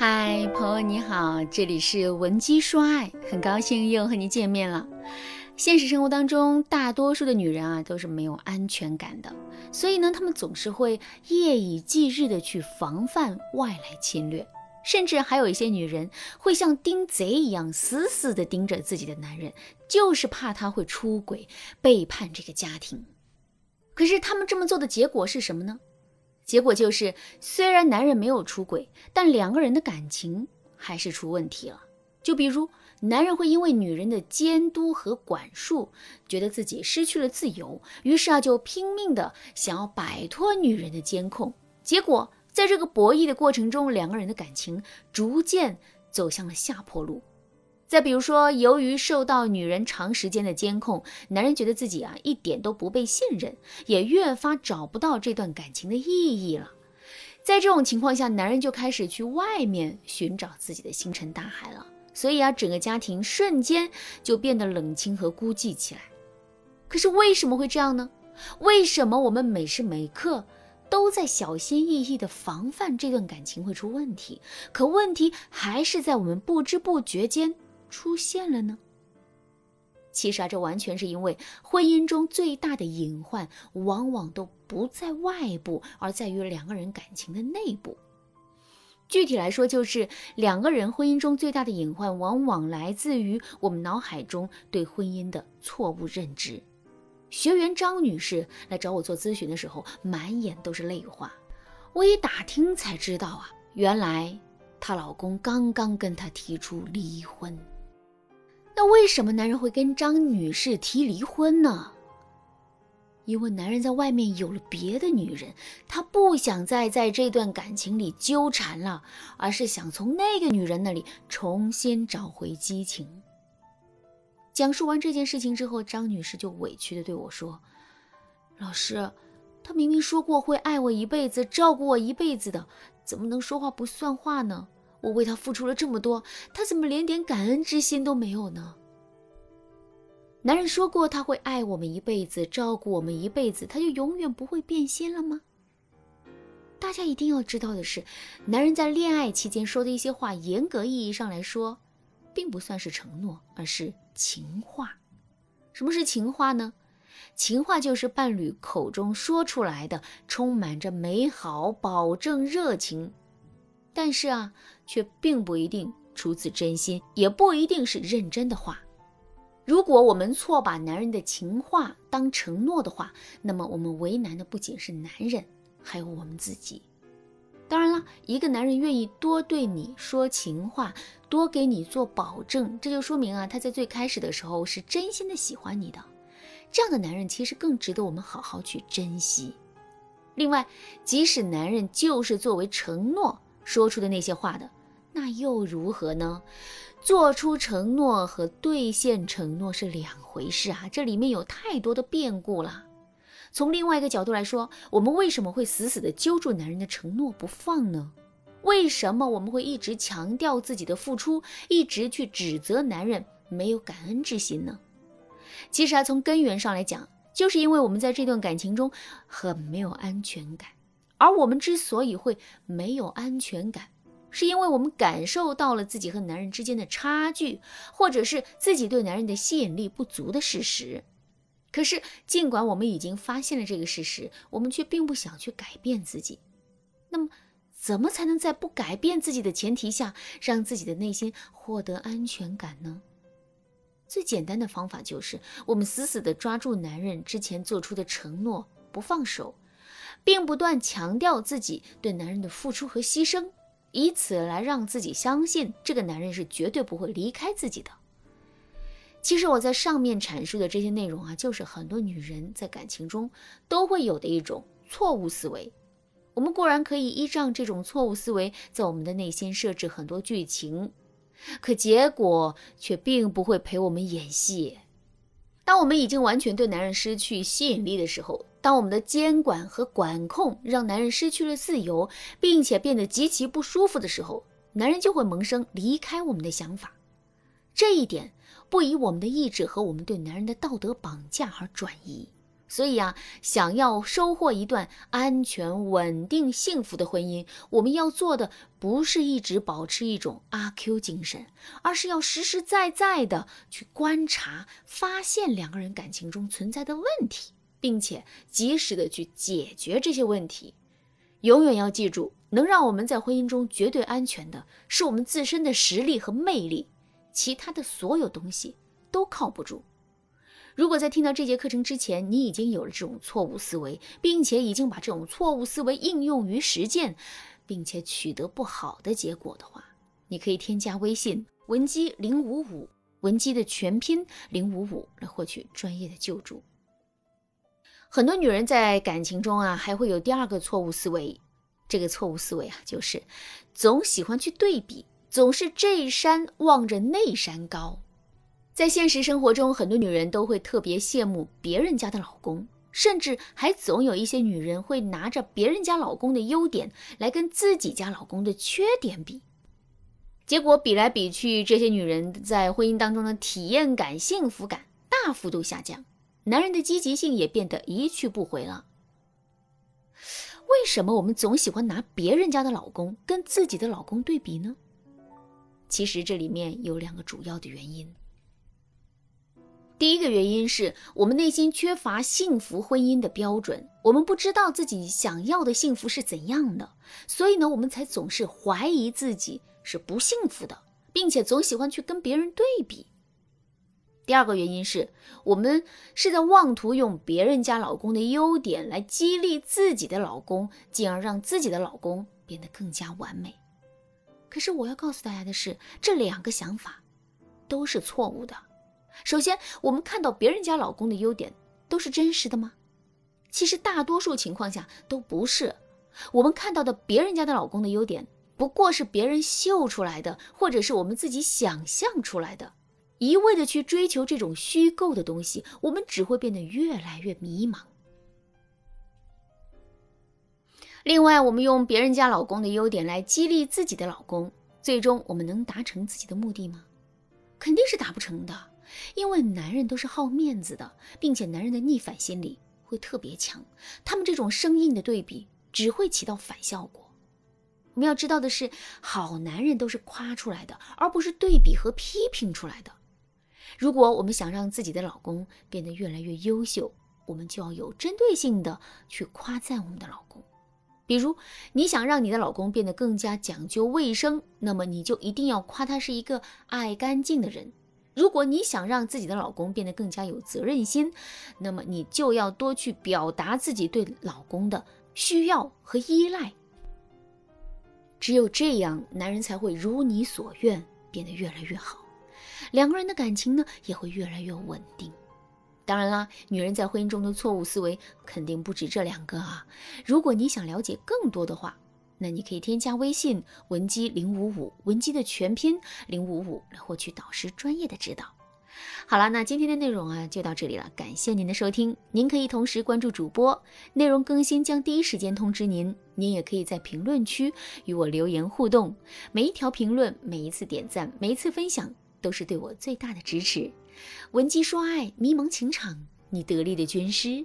嗨，朋友你好，这里是文姬说爱，很高兴又和你见面了。现实生活当中，大多数的女人啊都是没有安全感的，所以呢，她们总是会夜以继日的去防范外来侵略，甚至还有一些女人会像盯贼一样死死的盯着自己的男人，就是怕他会出轨背叛这个家庭。可是他们这么做的结果是什么呢？结果就是，虽然男人没有出轨，但两个人的感情还是出问题了。就比如，男人会因为女人的监督和管束，觉得自己失去了自由，于是啊，就拼命的想要摆脱女人的监控。结果，在这个博弈的过程中，两个人的感情逐渐走向了下坡路。再比如说，由于受到女人长时间的监控，男人觉得自己啊一点都不被信任，也越发找不到这段感情的意义了。在这种情况下，男人就开始去外面寻找自己的星辰大海了。所以啊，整个家庭瞬间就变得冷清和孤寂起来。可是为什么会这样呢？为什么我们每时每刻都在小心翼翼地防范这段感情会出问题？可问题还是在我们不知不觉间。出现了呢。其实啊，这完全是因为婚姻中最大的隐患，往往都不在外部，而在于两个人感情的内部。具体来说，就是两个人婚姻中最大的隐患，往往来自于我们脑海中对婚姻的错误认知。学员张女士来找我做咨询的时候，满眼都是泪花。我一打听才知道啊，原来她老公刚刚跟她提出离婚。那为什么男人会跟张女士提离婚呢？因为男人在外面有了别的女人，他不想再在这段感情里纠缠了，而是想从那个女人那里重新找回激情。讲述完这件事情之后，张女士就委屈的对我说：“老师，他明明说过会爱我一辈子，照顾我一辈子的，怎么能说话不算话呢？”我为他付出了这么多，他怎么连点感恩之心都没有呢？男人说过他会爱我们一辈子，照顾我们一辈子，他就永远不会变心了吗？大家一定要知道的是，男人在恋爱期间说的一些话，严格意义上来说，并不算是承诺，而是情话。什么是情话呢？情话就是伴侣口中说出来的，充满着美好、保证、热情。但是啊，却并不一定出自真心，也不一定是认真的话。如果我们错把男人的情话当承诺的话，那么我们为难的不仅是男人，还有我们自己。当然了，一个男人愿意多对你说情话，多给你做保证，这就说明啊，他在最开始的时候是真心的喜欢你的。这样的男人其实更值得我们好好去珍惜。另外，即使男人就是作为承诺。说出的那些话的，又如何呢？做出承诺和兑现承诺是两回事啊，这里面有太多的变故了。从另外一个角度来说，我们为什么会死死的揪住男人的承诺不放呢？为什么我们会一直强调自己的付出，一直去指责男人没有感恩之心呢？其实啊，从根源上来讲，就是因为我们在这段感情中很没有安全感。而我们之所以会没有安全感，是因为我们感受到了自己和男人之间的差距，或者是自己对男人的吸引力不足的事实。可是，尽管我们已经发现了这个事实，我们却并不想去改变自己。那么，怎么才能在不改变自己的前提下，让自己的内心获得安全感呢？最简单的方法就是，我们死死地抓住男人之前做出的承诺，不放手。并不断强调自己对男人的付出和牺牲，以此来让自己相信这个男人是绝对不会离开自己的。其实我在上面阐述的这些内容啊，就是很多女人在感情中都会有的一种错误思维。我们固然可以依仗这种错误思维，在我们的内心设置很多剧情，可结果却并不会陪我们演戏。当我们已经完全对男人失去吸引力的时候，当我们的监管和管控让男人失去了自由，并且变得极其不舒服的时候，男人就会萌生离开我们的想法。这一点不以我们的意志和我们对男人的道德绑架而转移，所以啊，想要收获一段安全、稳定、幸福的婚姻，我们要做的不是一直保持一种阿 Q 精神，而是要实实在在的去观察、发现两个人感情中存在的问题，并且及时的去解决这些问题。永远要记住，能让我们在婚姻中绝对安全的，是我们自身的实力和魅力，其他的所有东西都靠不住。如果在听到这节课程之前，你已经有了这种错误思维，并且已经把这种错误思维应用于实践，并且取得不好的结果的话，你可以添加微信文姬零五五，文姬的全拼零五五来获取专业的救助。很多女人在感情中啊，还会有第二个错误思维，这个错误思维啊，就是总喜欢去对比，总是这山望着那山高。在现实生活中，很多女人都会特别羡慕别人家的老公，甚至还总有一些女人会拿着别人家老公的优点来跟自己家老公的缺点比，结果比来比去，这些女人在婚姻当中的体验感、幸福感大幅度下降，男人的积极性也变得一去不回了。为什么我们总喜欢拿别人家的老公跟自己的老公对比呢？其实这里面有两个主要的原因。第一个原因是我们内心缺乏幸福婚姻的标准，我们不知道自己想要的幸福是怎样的，所以呢，我们才总是怀疑自己是不幸福的，并且总喜欢去跟别人对比。第二个原因是我们是在妄图用别人家老公的优点来激励自己的老公，进而让自己的老公变得更加完美。可是我要告诉大家的是，这两个想法都是错误的。首先，我们看到别人家老公的优点都是真实的吗？其实大多数情况下都不是。我们看到的别人家的老公的优点，不过是别人秀出来的，或者是我们自己想象出来的。一味的去追求这种虚构的东西，我们只会变得越来越迷茫。另外，我们用别人家老公的优点来激励自己的老公，最终我们能达成自己的目的吗？肯定是达不成的。因为男人都是好面子的，并且男人的逆反心理会特别强，他们这种生硬的对比只会起到反效果。我们要知道的是，好男人都是夸出来的，而不是对比和批评出来的。如果我们想让自己的老公变得越来越优秀，我们就要有针对性的去夸赞我们的老公。比如，你想让你的老公变得更加讲究卫生，那么你就一定要夸他是一个爱干净的人。如果你想让自己的老公变得更加有责任心，那么你就要多去表达自己对老公的需要和依赖。只有这样，男人才会如你所愿，变得越来越好，两个人的感情呢也会越来越稳定。当然啦，女人在婚姻中的错误思维肯定不止这两个啊。如果你想了解更多的话，那你可以添加微信文姬零五五，文姬的全拼零五五来获取导师专业的指导。好了，那今天的内容啊就到这里了，感谢您的收听。您可以同时关注主播，内容更新将第一时间通知您。您也可以在评论区与我留言互动，每一条评论、每一次点赞、每一次分享都是对我最大的支持。文姬说爱，迷茫情场，你得力的军师。